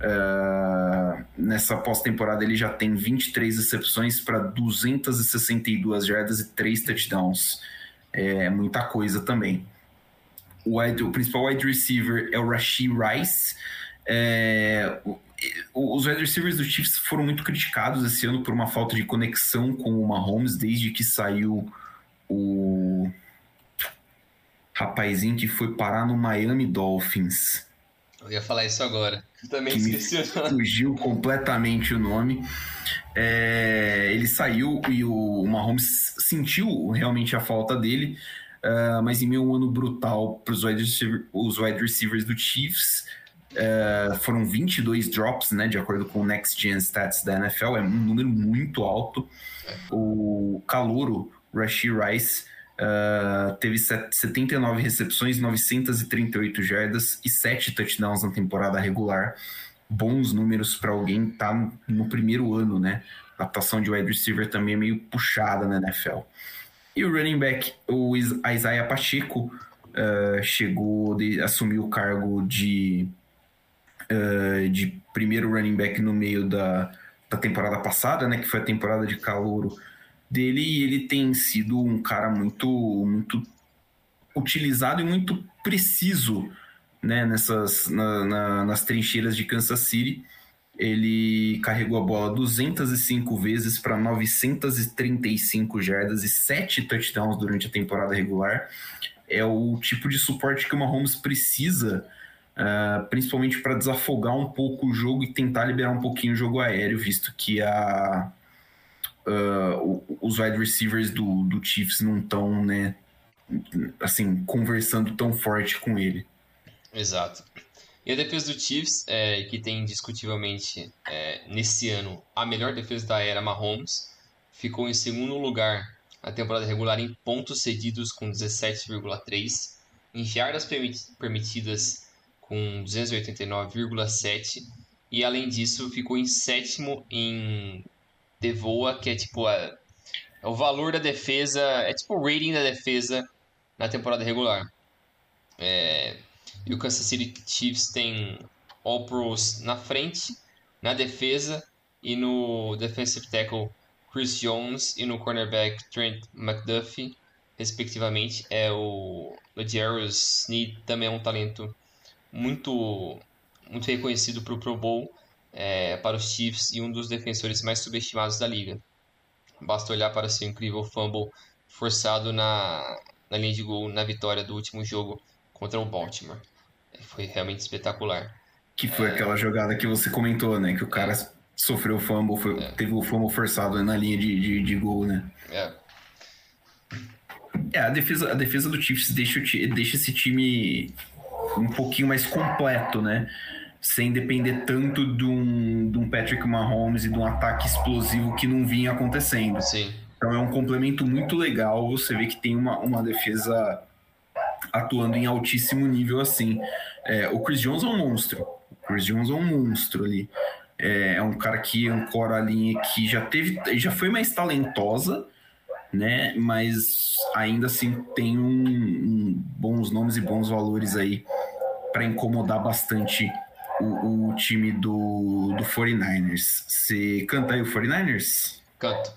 Uh, nessa pós-temporada ele já tem 23 recepções para 262 jardas e 3 touchdowns. É muita coisa também. O, wide, o principal wide receiver é o Rashid Rice. É, os wide receivers do Chiefs foram muito criticados esse ano por uma falta de conexão com o Mahomes desde que saiu o rapazinho que foi parar no Miami Dolphins. Eu ia falar isso agora. Eu também esqueci o nome. Fugiu completamente o nome. É, ele saiu e o Mahomes sentiu realmente a falta dele, uh, mas em meio a um ano brutal para os wide, receiver, wide receivers do Chiefs, uh, foram 22 drops, né, de acordo com o Next Gen Stats da NFL, é um número muito alto. O calouro, Rashid Rice, uh, teve 79 recepções, 938 jardas e 7 touchdowns na temporada regular. Bons números para alguém tá no primeiro ano, né? A atuação de wide receiver também é meio puxada na NFL. E o running back, o Isaiah Pacheco, uh, chegou, de, assumiu o cargo de, uh, de primeiro running back no meio da, da temporada passada, né? Que foi a temporada de calouro dele. E ele tem sido um cara muito, muito utilizado e muito preciso né, nessas, na, na, nas trincheiras de Kansas City. Ele carregou a bola 205 vezes para 935 jardas e 7 touchdowns durante a temporada regular. É o tipo de suporte que o Mahomes precisa, uh, principalmente para desafogar um pouco o jogo e tentar liberar um pouquinho o jogo aéreo, visto que a, uh, os wide receivers do, do Chiefs não estão, né, assim, conversando tão forte com ele. Exato. E a defesa do Chiefs, é, que tem indiscutivelmente é, nesse ano a melhor defesa da era Mahomes, ficou em segundo lugar na temporada regular em pontos cedidos com 17,3, em jardas permitidas com 289,7 e além disso ficou em sétimo em devoa, que é tipo a, o valor da defesa, é tipo o rating da defesa na temporada regular. É, e o Kansas City Chiefs tem All Pros na frente, na defesa e no defensive tackle Chris Jones e no cornerback Trent McDuffie, respectivamente. É o Ladarius Sneed também é um talento muito muito reconhecido para o Pro Bowl é, para os Chiefs e um dos defensores mais subestimados da liga. Basta olhar para seu incrível fumble forçado na, na linha de gol na vitória do último jogo contra o Baltimore. Foi realmente espetacular. Que foi é... aquela jogada que você comentou, né? Que o cara é. sofreu fumble, foi, é. teve o fumble forçado na linha de, de, de gol, né? É. É, a defesa, a defesa do Chiefs deixa, deixa esse time um pouquinho mais completo, né? Sem depender tanto de um, de um Patrick Mahomes e de um ataque explosivo que não vinha acontecendo. Sim. Então é um complemento muito legal. Você vê que tem uma, uma defesa atuando em altíssimo nível assim. É, o Chris Jones é um monstro. O Chris Jones é um monstro ali. É, é um cara que ancora a linha que já teve, já foi mais talentosa, né? Mas ainda assim tem um, um bons nomes e bons valores aí para incomodar bastante o, o, time do, do 49ers. Você canta aí o 49ers? Canto.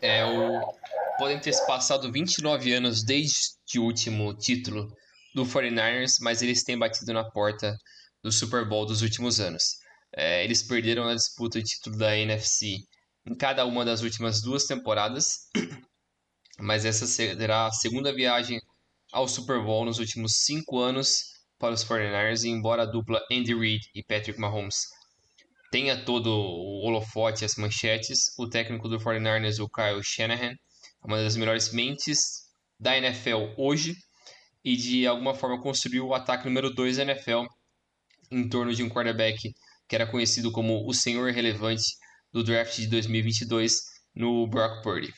É, o... Podem ter passado 29 anos desde o último título do 49ers, mas eles têm batido na porta do Super Bowl dos últimos anos. É, eles perderam na disputa de título da NFC em cada uma das últimas duas temporadas, (clears throat) mas essa será a segunda viagem ao Super Bowl nos últimos cinco anos para os 49ers, e embora a dupla Andy Reid e Patrick Mahomes tenha todo o holofote e as manchetes, o técnico do 49ers, o Kyle Shanahan, é uma das melhores mentes da NFL hoje e de alguma forma construiu o ataque número 2 da NFL em torno de um quarterback que era conhecido como o senhor relevante do draft de 2022 no Brock Purdy.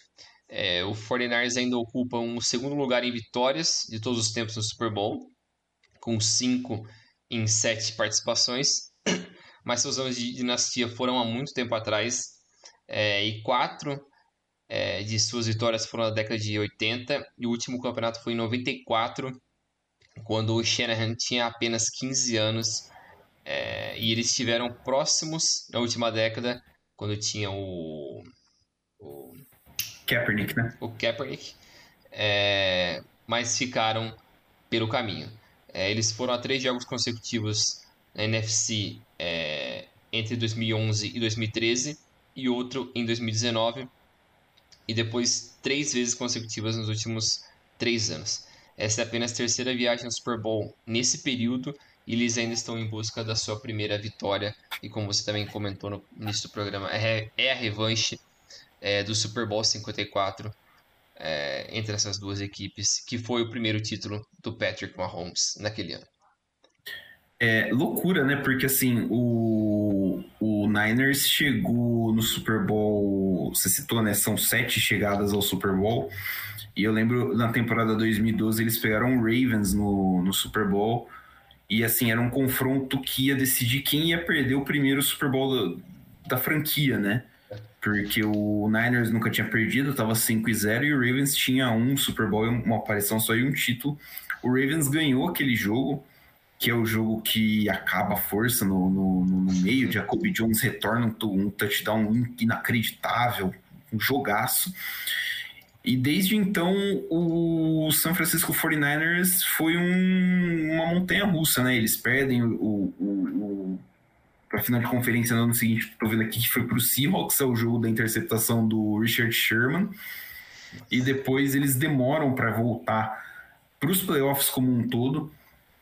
É, o 49ers ainda ocupa um segundo lugar em vitórias de todos os tempos no Super Bowl, com 5 em 7 participações, (clears throat) mas seus anos de dinastia foram há muito tempo atrás, é, e 4 é, de suas vitórias foram na década de 80 e o último campeonato foi em 94, quando o Shanahan tinha apenas 15 anos é, e eles estiveram próximos na última década, quando tinha o. o Kaepernick, né? O Kaepernick, é, mas ficaram pelo caminho. É, eles foram a três jogos consecutivos na NFC é, entre 2011 e 2013 e outro em 2019 e depois três vezes consecutivas nos últimos três anos. Essa é apenas a terceira viagem ao Super Bowl nesse período e eles ainda estão em busca da sua primeira vitória. E como você também comentou no início do programa, é, é a revanche é, do Super Bowl 54 é, entre essas duas equipes, que foi o primeiro título do Patrick Mahomes naquele ano. É loucura, né? Porque assim, o, o Niners chegou no Super Bowl. Você citou, né? São sete chegadas ao Super Bowl. E eu lembro na temporada 2012 eles pegaram o Ravens no, no Super Bowl. E assim, era um confronto que ia decidir quem ia perder o primeiro Super Bowl da, da franquia, né? Porque o Niners nunca tinha perdido, tava 5 e 0 e o Ravens tinha um Super Bowl, uma aparição só e um título. O Ravens ganhou aquele jogo que é o jogo que acaba a força no, no, no meio. Jacob Jones retorna um, um touchdown inacreditável, um jogaço. E desde então, o San Francisco 49ers foi um, uma montanha russa, né? Eles perdem o, o para final de conferência no ano seguinte. Estou vendo aqui que foi para o Seahawks, é o jogo da interceptação do Richard Sherman. E depois eles demoram para voltar para os playoffs como um todo.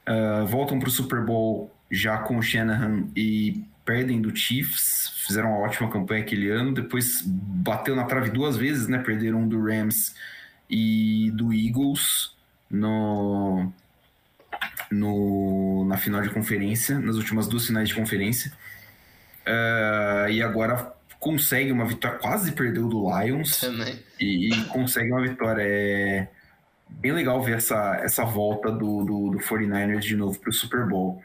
Uh, voltam para o Super Bowl já com o Shanahan e perdem do Chiefs, fizeram uma ótima campanha aquele ano, depois bateu na trave duas vezes, né? Perderam do Rams e do Eagles no, no, na final de conferência, nas últimas duas finais de conferência. Uh, e agora consegue uma vitória, quase perdeu do Lions e, e, consegue uma vitória. É, bem legal ver essa, essa volta do, do, do 49ers de novo para o Super Bowl.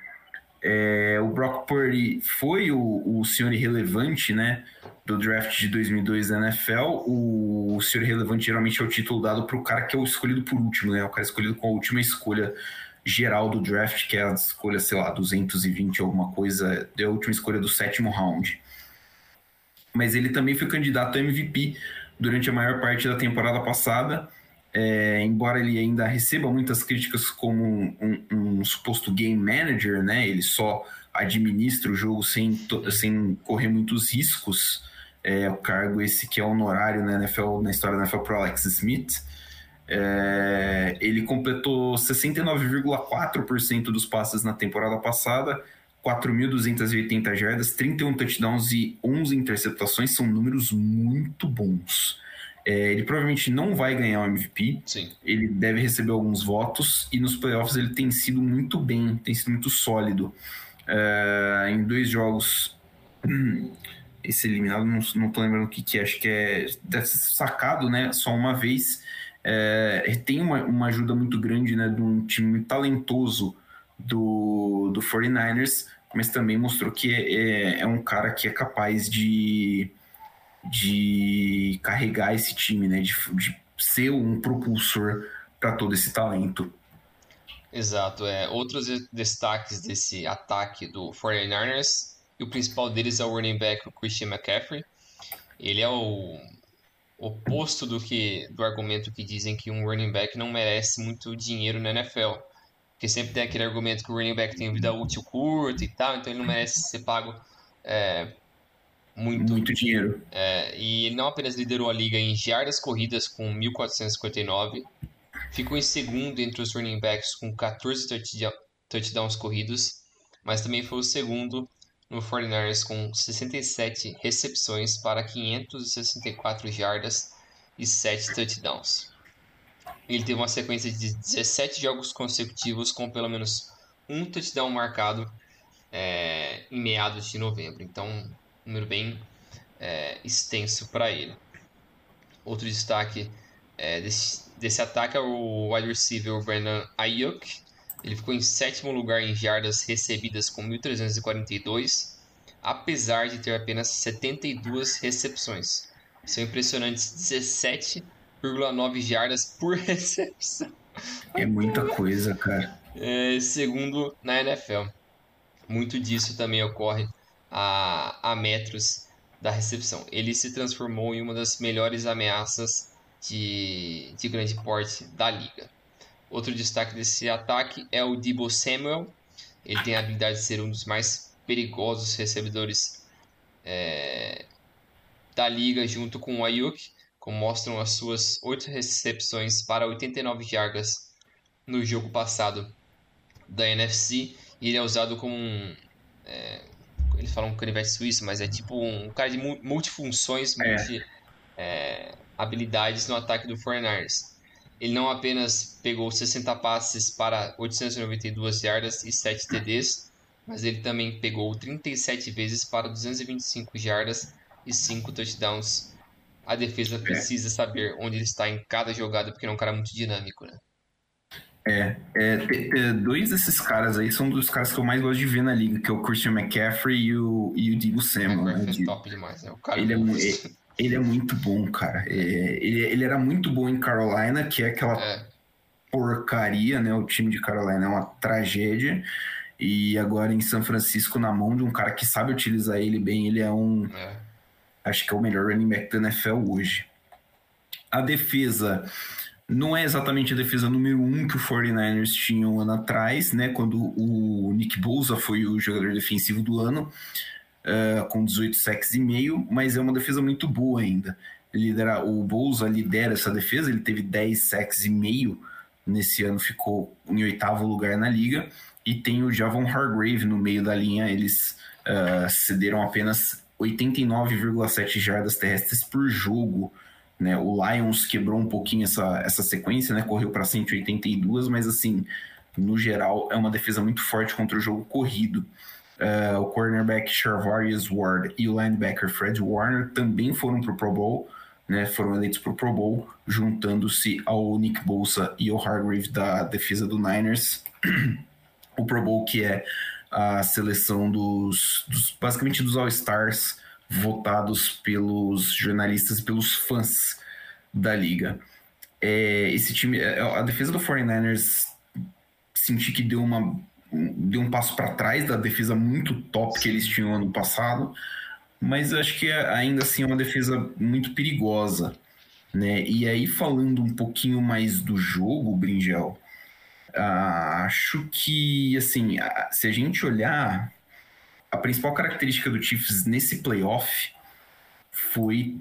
É, o Brock Purdy foi o, o senhor irrelevante, né? Do draft de 2002 da NFL. O, o senhor irrelevante geralmente é o título dado para o cara que é o escolhido por último, né? O cara escolhido com a última escolha geral do draft, que é a escolha, sei lá, 220 alguma coisa, é a última escolha do sétimo round. Mas ele também foi candidato a MVP durante a maior parte da temporada passada é, embora ele ainda receba muitas críticas como um, um, um, suposto game manager, né? Ele só administra o jogo sem, sem correr muitos riscos. É, o cargo esse que é honorário na NFL, na história da NFL pro Alex Smith. É, ele completou 69,4% dos passes na temporada passada, 4.280 jardas, 31 touchdowns e 11 interceptações. São números muito bons. É, ele provavelmente não vai ganhar o MVP. Sim. Ele deve receber alguns votos. E nos playoffs ele tem sido muito bem, tem sido muito sólido. É, em dois jogos. (clears throat) Esse eliminado, não, não tô lembrando o que, que é, acho que é sacado, né? Só uma vez. É, tem uma, uma ajuda muito grande né, de um time talentoso do, do 49ers, mas também mostrou que é, é, é um cara que é capaz de de carregar esse time, né? De, de ser um propulsor para todo esse talento. Exato. É, outros destaques desse ataque do 49ers, e o principal deles é o running back o Christian McCaffrey. Ele é o oposto do que do argumento que dizem que um running back não merece muito dinheiro na NFL. Porque sempre tem aquele argumento que o running back tem vida útil curta e tal, então ele não merece ser pago é, muito, muito dinheiro. É, e ele não apenas liderou a liga em jardas corridas com 1.459, ficou em segundo entre os running backs com 14 touchdowns corridos, mas também foi o segundo no 49ers com 67 recepções para 564 jardas e 7 touchdowns. Ele teve uma sequência de 17 jogos consecutivos com pelo menos um touchdown marcado é, em meados de novembro. Então, número bem é, extenso para ele. Outro destaque é, desse, desse ataque é o wide receiver Brandon Ayuk. Ele ficou em sétimo lugar em jardas recebidas com 1.342, apesar de ter apenas 72 recepções. São impressionantes 17,9 jardas por (laughs) recepção. É muita coisa, cara. É, segundo na NFL. Muito disso também ocorre a, a metros da recepção. Ele se transformou em uma das melhores ameaças de, de grande porte da liga. Outro destaque desse ataque é o Debo Samuel. Ele tem a habilidade de ser um dos mais perigosos recebedores é, da liga, junto com o Ayuk, como mostram as suas oito recepções para 89 jardas no jogo passado da NFC. E ele é usado como um, é, eles falam canivete suíço, mas é tipo um cara de multifunções, é. multi, é, habilidades no ataque do 49ers. Ele não apenas pegou 60 passes para 892 yardas e 7 TDs, mas ele também pegou 37 vezes para 225 yardas e 5 touchdowns. A defesa precisa saber onde ele está em cada jogada, porque ele é um cara muito dinâmico, né? É, é, é, dois desses caras aí são dos caras que eu mais gosto de ver na liga, que é o Christian McCaffrey e o, e o Divo Samuel. Né? É top demais, né? O cara ele, é, é, (laughs) (laughs) ele é muito bom, cara. É, ele, ele era muito bom em Carolina, que é aquela é. porcaria, né? O time de Carolina é uma tragédia. E agora em São Francisco, na mão de um cara que sabe utilizar ele bem, ele é um. É. Acho que é o melhor running back da NFL hoje. A defesa não é exatamente a defesa número um que o 49ers tinha um ano atrás, né? Quando o Nick Bosa foi o jogador defensivo do ano, uh, com 18 sacks e meio, mas é uma defesa muito boa ainda. Lidera, o Bosa lidera essa defesa, ele teve 10 sacks e meio nesse ano, ficou em oitavo lugar na liga, e tem o Javon Hargrave no meio da linha, eles uh, cederam apenas 89,7 jardas terrestres por jogo né? O Lions quebrou um pouquinho essa, essa sequência, né? correu para 182, mas assim, no geral, é uma defesa muito forte contra o jogo corrido. Uh, o cornerback Charvarius Ward e o linebacker Fred Warner também foram para o Pro Bowl, né? foram eleitos para o Pro Bowl, juntando-se ao Nick Bolsa e ao Hargrave da defesa do Niners. (clears throat) o Pro Bowl que é a seleção dos, dos basicamente dos All-Stars votados pelos jornalistas e pelos fãs da liga. É, esse time, é, a defesa do 49ers senti que deu uma deu um passo para trás da defesa muito top que eles tinham ano passado, mas acho que ainda assim é uma defesa muito perigosa, né? E aí falando um pouquinho mais do jogo, Bringel, acho que assim, se a gente olhar a principal característica do Chiefs nesse playoff foi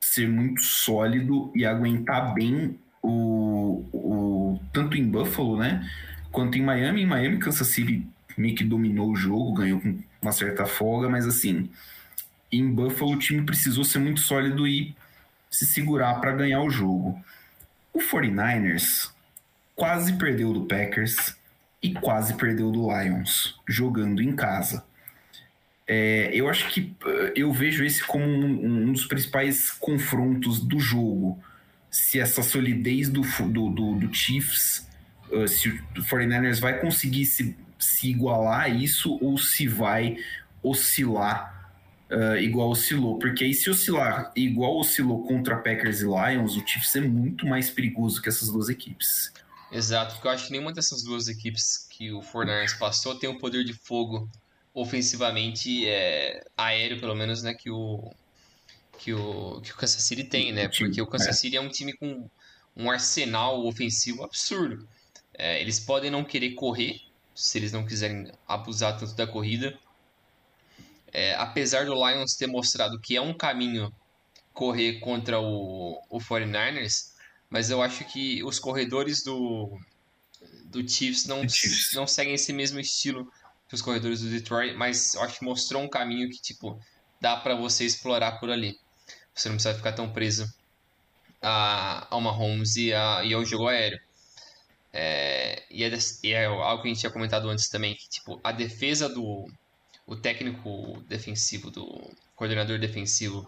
ser muito sólido e aguentar bem o, o tanto em Buffalo, né, quanto em Miami. Em Miami, Kansas City meio que dominou o jogo, ganhou com uma certa folga, mas assim, em Buffalo o time precisou ser muito sólido e se segurar para ganhar o jogo. O 49ers quase perdeu do Packers, e quase perdeu do Lions, jogando em casa. É, eu acho que eh, eu vejo esse como um, um, dos principais confrontos do jogo. Se essa solidez do, do, do, do Chiefs, se o 49ers vai conseguir se, se igualar a isso ou se vai oscilar uh, igual oscilou. Porque aí, se oscilar igual oscilou contra Packers e Lions, o Chiefs é muito mais perigoso que essas duas equipes. Exato, porque eu acho que nenhuma dessas duas equipes que o Fornars passou tem um poder de fogo ofensivamente é, aéreo, pelo menos, né, que o, que o que o Kansas City tem, né? Porque o Kansas é. City é um time com um arsenal ofensivo absurdo. É, eles podem não querer correr, se eles não quiserem abusar tanto da corrida. É, apesar do Lions ter mostrado que é um caminho correr contra o, o 49ers, mas eu acho que os corredores do, do Chiefs não, Chiefs. não seguem esse mesmo estilo que os corredores do Detroit, mas eu acho que mostrou um caminho que, tipo, dá para você explorar por ali. Você não precisa ficar tão preso a, a uma Holmes e, a, e ao jogo aéreo. É, e, é, e, é, algo que a gente tinha comentado antes também, que tipo, a defesa do o técnico defensivo, do coordenador defensivo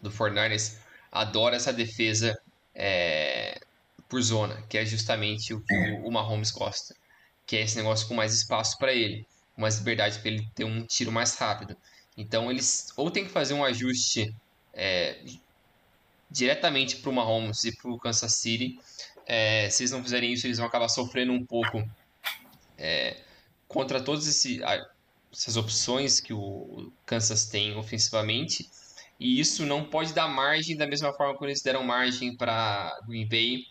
do 49ers adora essa defesa é, por zona, que é justamente o que é. o, Mahomes gosta, que é esse negócio com mais espaço para ele, com mais liberdade para ele ter um tiro mais rápido. Então eles ou tem que fazer um ajuste é, diretamente para o Mahomes e para o Kansas City. É, se eles não fizerem isso, eles vão acabar sofrendo um pouco é, contra todas essas opções que o Kansas tem ofensivamente e isso não pode dar margem da mesma forma que eles deram margem para Green Bay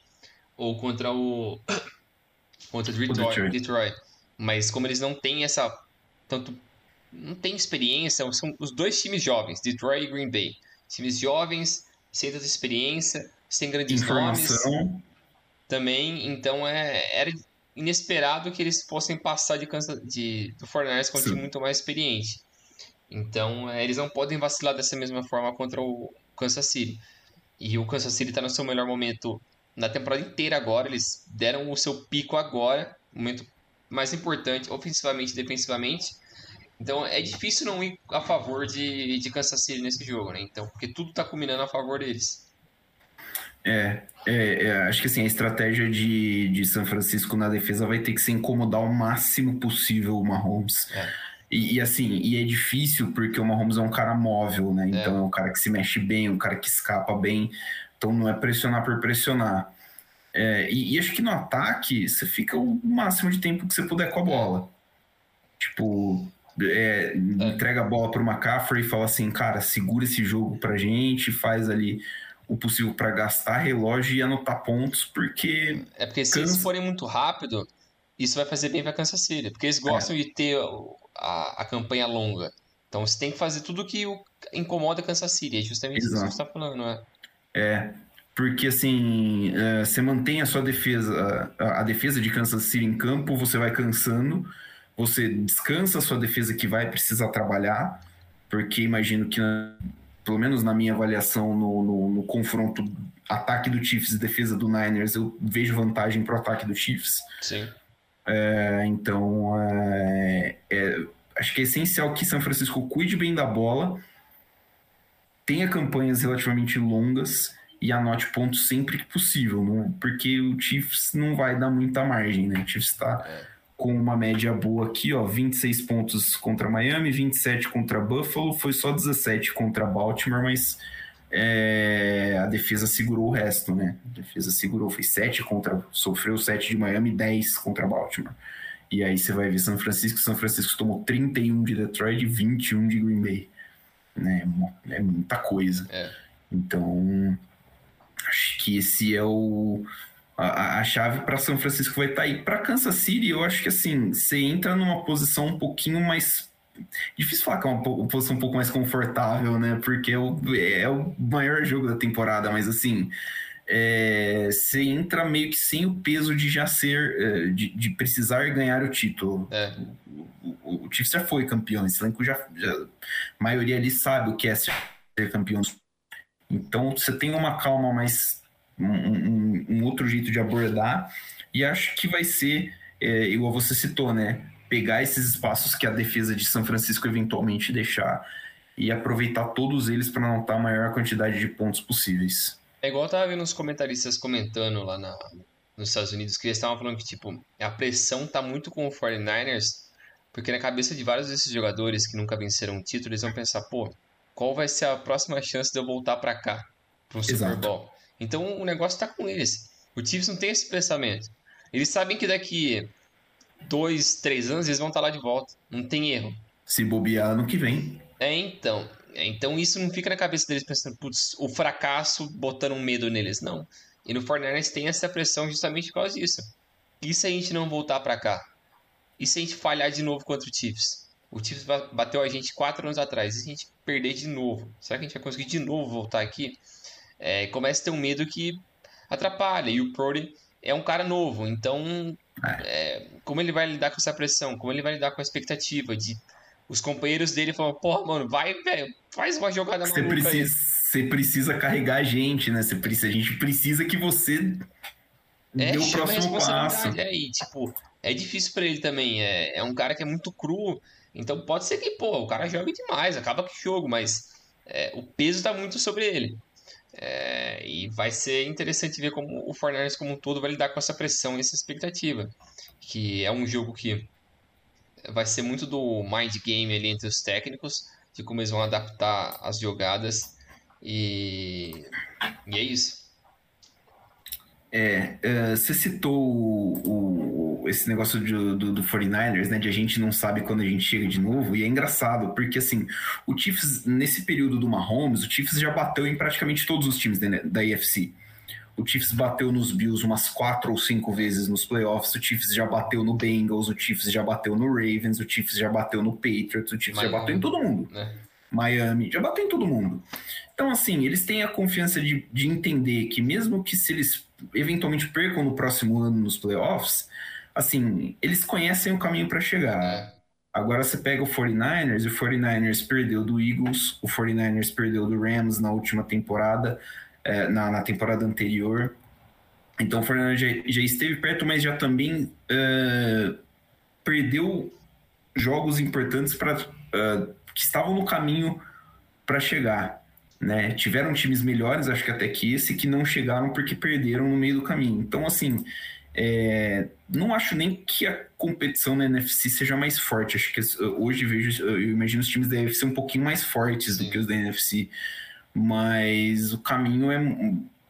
ou contra o (coughs) contra Detroit, Detroit. Detroit. Mas como eles não têm essa tanto não tem experiência, são os dois times jovens, Detroit e Green Bay. Times jovens, sem tanta experiência, sem grandes Informação. nomes. Também, então é, era inesperado que eles fossem passar de, de do Fortnite com um time muito mais experiente. Então, é, eles não podem vacilar dessa mesma forma contra o, Kansas City. E o Kansas City está no seu melhor momento na temporada inteira agora. Eles deram o seu pico agora, momento mais importante, ofensivamente e defensivamente. Então é difícil não ir a favor de, de Kansas City nesse jogo, né? Então, porque tudo está combinando a favor deles. É, é, é, acho que assim, a estratégia de, de São Francisco na defesa vai ter que ser incomodar o máximo possível o Mahomes. É. E, e, assim, e é difícil porque o Mahomes é um cara móvel, né? Então é. é um cara que se mexe bem, um cara que escapa bem. Então não é pressionar por pressionar. É, e, e, acho que no ataque você fica o máximo de tempo que você puder com a bola. Tipo, é, é. entrega a bola para o McCaffrey e fala assim, cara, segura esse jogo pra gente, faz ali o possível para gastar relógio e anotar pontos, porque. É porque se cansa... eles forem muito rápido, isso vai fazer bem para Kansas City, porque eles gostam é. de ter a, a campanha longa. Então você tem que fazer tudo que o, incomoda Kansas City, é justamente Exato. isso que você está falando, não é? É, porque assim, é, você mantém a sua defesa, a, a defesa de Kansas City em campo, você vai cansando, você descansa a sua defesa que vai precisar trabalhar, porque imagino que pelo menos na minha avaliação no, no, no, confronto ataque do Chiefs e defesa do Niners, eu vejo vantagem para o ataque do Chiefs. Sim. É, então, é, é, acho que é essencial que São Francisco cuide bem da bola, tenha campanhas relativamente longas e anote pontos sempre que possível, né? porque o Chiefs não vai dar muita margem, né? O Chiefs está é com uma média boa aqui, ó, 26 pontos contra Miami, 27 contra Buffalo, foi só 17 contra Baltimore, mas é, a defesa segurou o resto, né? A defesa segurou, foi 7 contra, sofreu 7 de Miami, 10 contra Baltimore. E aí você vai ver São Francisco, São Francisco tomou 31 de Detroit e 21 de Green Bay. Né? É muita coisa. É. Então, acho que esse é o a, a chave para São Francisco vai estar tá aí. Para Kansas City, eu acho que assim, você entra numa posição um pouquinho mais. Difícil falar que é uma posição um pouco mais confortável, né? Porque é o, é o maior jogo da temporada, mas assim. É, você entra meio que sem o peso de já ser, é, de, de precisar ganhar o título. É. O, o, o Chiefs já foi campeão, esse elenco já, já, a maioria ali sabe o que é ser campeão. Então você tem uma calma mais um, um, outro jeito de abordar. E acho que vai ser, é, igual você citou, né? Pegar esses espaços que a defesa de São Francisco eventualmente deixar e aproveitar todos eles para anotar a maior quantidade de pontos possíveis. É igual eu tava vendo os comentaristas comentando lá na, nos Estados Unidos que eles estavam falando que, tipo, a pressão tá muito com o 49ers, porque na cabeça de vários desses jogadores que nunca venceram um título, eles vão pensar, pô, qual vai ser a próxima chance de eu voltar para cá, para um Super Bowl? Então o negócio está com eles. O Chiefs não tem esse pensamento. Eles sabem que daqui dois, três anos eles vão estar tá lá de volta. Não tem erro. Se bobear ano que vem. É, então. Então isso não fica na cabeça deles pensando, putz, o fracasso botando um medo neles. Não. E no Fortnite tem essa pressão justamente por causa disso. E se a gente não voltar para cá? E se a gente falhar de novo contra o Chiefs? O Chiefs bateu a gente quatro anos atrás. E se a gente perder de novo? Será que a gente vai conseguir de novo voltar aqui? É, começa a ter um medo que atrapalha. E o Prody é um cara novo, então é. É, como ele vai lidar com essa pressão? Como ele vai lidar com a expectativa de os companheiros dele falam, porra, mano, vai, velho, faz uma jogada você precisa, Você precisa carregar a gente, né? Você precisa, a gente precisa que você é, dê o próximo passo. É, e, tipo, é difícil para ele também. É, é um cara que é muito cru. Então pode ser que, pô, o cara jogue demais, acaba com o jogo, mas é, o peso tá muito sobre ele. É, e vai ser interessante ver como o Fortnite como um todo vai lidar com essa pressão e essa expectativa. Que é um jogo que vai ser muito do mind game ali entre os técnicos, de como eles vão adaptar as jogadas. E, e é isso. É, uh, você citou o, esse negócio do, do, do, 49ers, né? De a gente não sabe quando a gente chega de novo, e é engraçado, porque assim, o Chiefs, nesse período do Mahomes, o Chiefs já bateu em praticamente todos os times da, da AFC. O Chiefs bateu nos Bills umas quatro ou cinco vezes nos playoffs, o Chiefs já bateu no Bengals, o Chiefs já bateu no Ravens, o Chiefs já bateu no Patriots, o Chiefs Miami, já bateu em todo mundo. Né? Miami, já bateu em todo mundo. Então, assim, eles têm a confiança de, de entender que mesmo que se eles eventualmente percam no próximo ano nos playoffs, assim, eles conhecem o caminho para chegar. É. Agora você pega o 49ers e o 49ers perdeu do Eagles, o 49ers perdeu do Rams na última temporada, é, na, na, temporada anterior. Então o 49ers já, já esteve perto, mas já também uh, perdeu jogos importantes para uh, é, que estavam no caminho para chegar. Né? Tiveram times melhores, acho que até que esse, que não chegaram porque perderam no meio do caminho. Então, assim, é, não acho nem que a competição na NFC seja mais forte. Acho que hoje vejo, eu imagino os times da NFC um pouquinho mais fortes Sim. do que os da NFC, mas o caminho é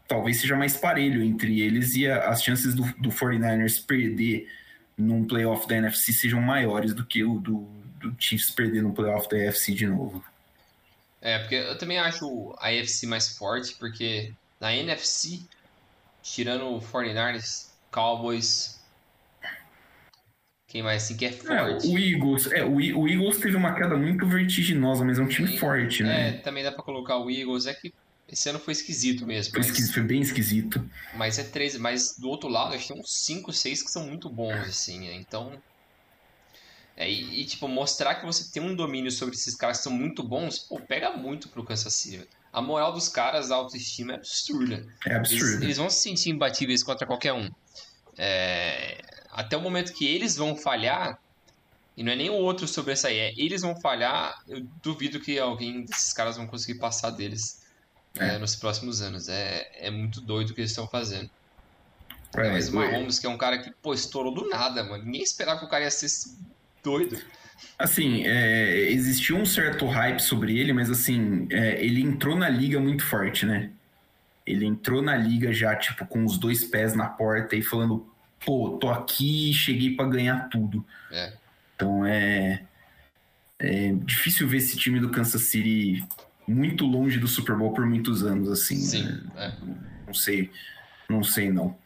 talvez seja mais parelho entre eles e a, as chances do, do 49ers perder num playoff da NFC sejam maiores do que o do, do Chiefs perder no playoff da NFC de novo. É, porque eu também acho a AFC mais forte, porque na NFC, tirando o 49ers, Cowboys. Quem mais assim que é, é forte? É, o Eagles, é, o, o, Eagles teve uma queda muito vertiginosa, mas é um time forte, né? É, também dá pra colocar o Eagles, é que esse ano foi esquisito mesmo. Foi, mas, esquisito, foi bem esquisito. Mas é 13, mas do outro lado, a gente tem uns 5, 6 que são muito bons, assim, né? Então. É, e, e, tipo, mostrar que você tem um domínio sobre esses caras que são muito bons, pô, pega muito pro Kansas City. A moral dos caras, a autoestima é absurda. É absurda. Eles, eles vão se sentir imbatíveis contra qualquer um. É, até o momento que eles vão falhar, e não é nem o outro sobressair, é eles vão falhar, eu duvido que alguém desses caras vão conseguir passar deles é. É, nos próximos anos. É, é muito doido o que eles estão fazendo. É, mas o Mahomes, que é um cara que, pô, estourou do nada, mano. Ninguém esperava que o cara ia ser doido. Assim, é, existiu um certo hype sobre ele, mas assim, é, ele entrou na liga muito forte, né? Ele entrou na liga já, tipo, com os dois pés na porta e falando, pô, tô aqui e cheguei para ganhar tudo. É. Então é, é difícil ver esse time do Kansas City muito longe do Super Bowl por muitos anos, assim. Sim, né? é. Não sei, não sei não.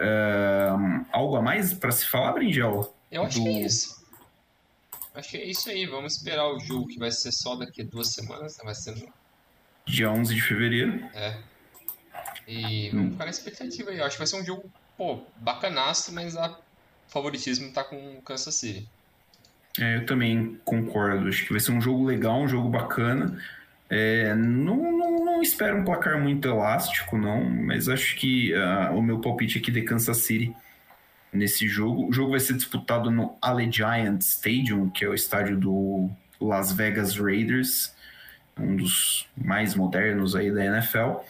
Uh, algo a mais para se falar, Brinjel? Eu acho do... que é isso. Acho que é isso aí. Vamos esperar o jogo que vai ser só daqui a duas semanas. Né? Vai ser no... Dia 11 de fevereiro. É. E vamos ficar na expectativa aí. Eu acho que vai ser um jogo, pô, bacanaço, mas a favoritismo tá com o Kansas City. É, eu também concordo. Acho que vai ser um jogo legal, um jogo bacana. É, não, não, não, espero um placar muito elástico, não, mas acho que uh, o meu palpite aqui de Kansas City nesse jogo. O jogo vai ser disputado no Allegiant Stadium, que é o estádio do Las Vegas Raiders, um dos mais modernos aí da NFL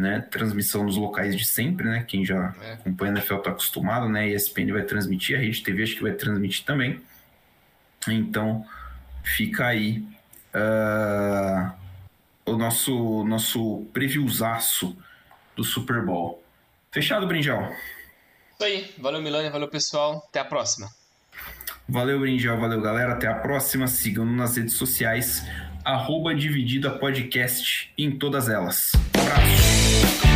né? Transmissão nos locais de sempre, né? Quem já é. acompanha a NFL está acostumado, né? A ESPN vai transmitir, a Rede TV acho que vai transmitir também. Então, fica aí uh, o nosso, nosso previewzaço do Super Bowl. Fechado, Brinjal? Isso aí. Valeu, Milânia. Valeu, pessoal. Até a próxima. Valeu, Brinjal. Valeu, galera. Até a próxima. Sigam nas redes sociais arroba Dividida Podcast em todas elas. Um abraço.